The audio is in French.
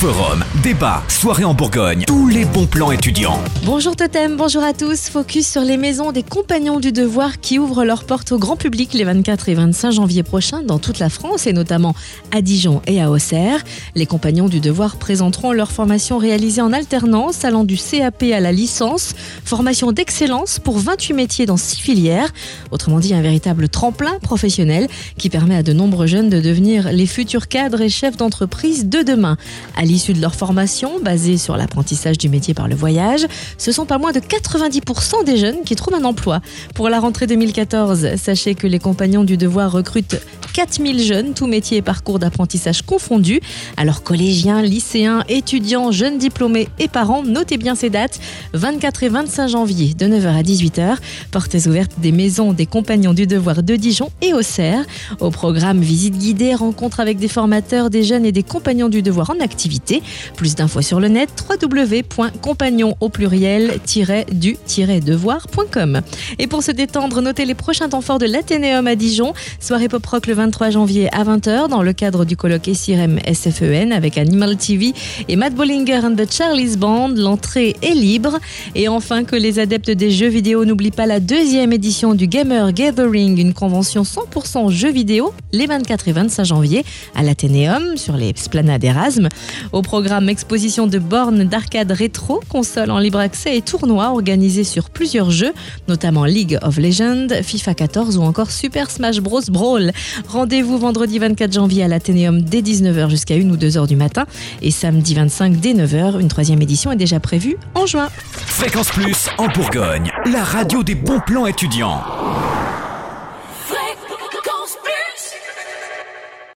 Forum, débat, soirée en Bourgogne, tous les bons plans étudiants. Bonjour Totem, bonjour à tous. Focus sur les maisons des compagnons du devoir qui ouvrent leurs portes au grand public les 24 et 25 janvier prochains dans toute la France et notamment à Dijon et à Auxerre. Les compagnons du devoir présenteront leur formation réalisée en alternance allant du CAP à la licence, formation d'excellence pour 28 métiers dans 6 filières, autrement dit un véritable tremplin professionnel qui permet à de nombreux jeunes de devenir les futurs cadres et chefs d'entreprise de demain. L'issue de leur formation, basée sur l'apprentissage du métier par le voyage, ce sont pas moins de 90% des jeunes qui trouvent un emploi. Pour la rentrée 2014, sachez que les compagnons du devoir recrutent 4000 jeunes, tous métiers et parcours d'apprentissage confondus. Alors collégiens, lycéens, étudiants, jeunes diplômés et parents, notez bien ces dates. 24 et 25 janvier de 9h à 18h, portes ouvertes des maisons des compagnons du devoir de Dijon et Auxerre. Au programme visite guidée, rencontre avec des formateurs, des jeunes et des compagnons du devoir en activité. Plus d'infos sur le net www.compagnon au pluriel du devoircom Et pour se détendre, notez les prochains temps forts de l'Athénéum à Dijon. Soirée pop rock le 23 janvier à 20h dans le cadre du colloque SIREM SFEN avec Animal TV et Matt Bollinger and the Charlie's Band. L'entrée est libre. Et enfin, que les adeptes des jeux vidéo n'oublient pas la deuxième édition du Gamer Gathering, une convention 100% jeux vidéo les 24 et 25 janvier à l'Athénéum sur les splanades Erasme. Au programme exposition de bornes d'arcade rétro, consoles en libre accès et tournois organisés sur plusieurs jeux, notamment League of Legends, FIFA 14 ou encore Super Smash Bros Brawl. Rendez-vous vendredi 24 janvier à l'Athénéum dès 19h jusqu'à 1 ou 2 h du matin et samedi 25 dès 9h. Une troisième édition est déjà prévue en juin. Fréquence Plus en Bourgogne, la radio des bons plans étudiants.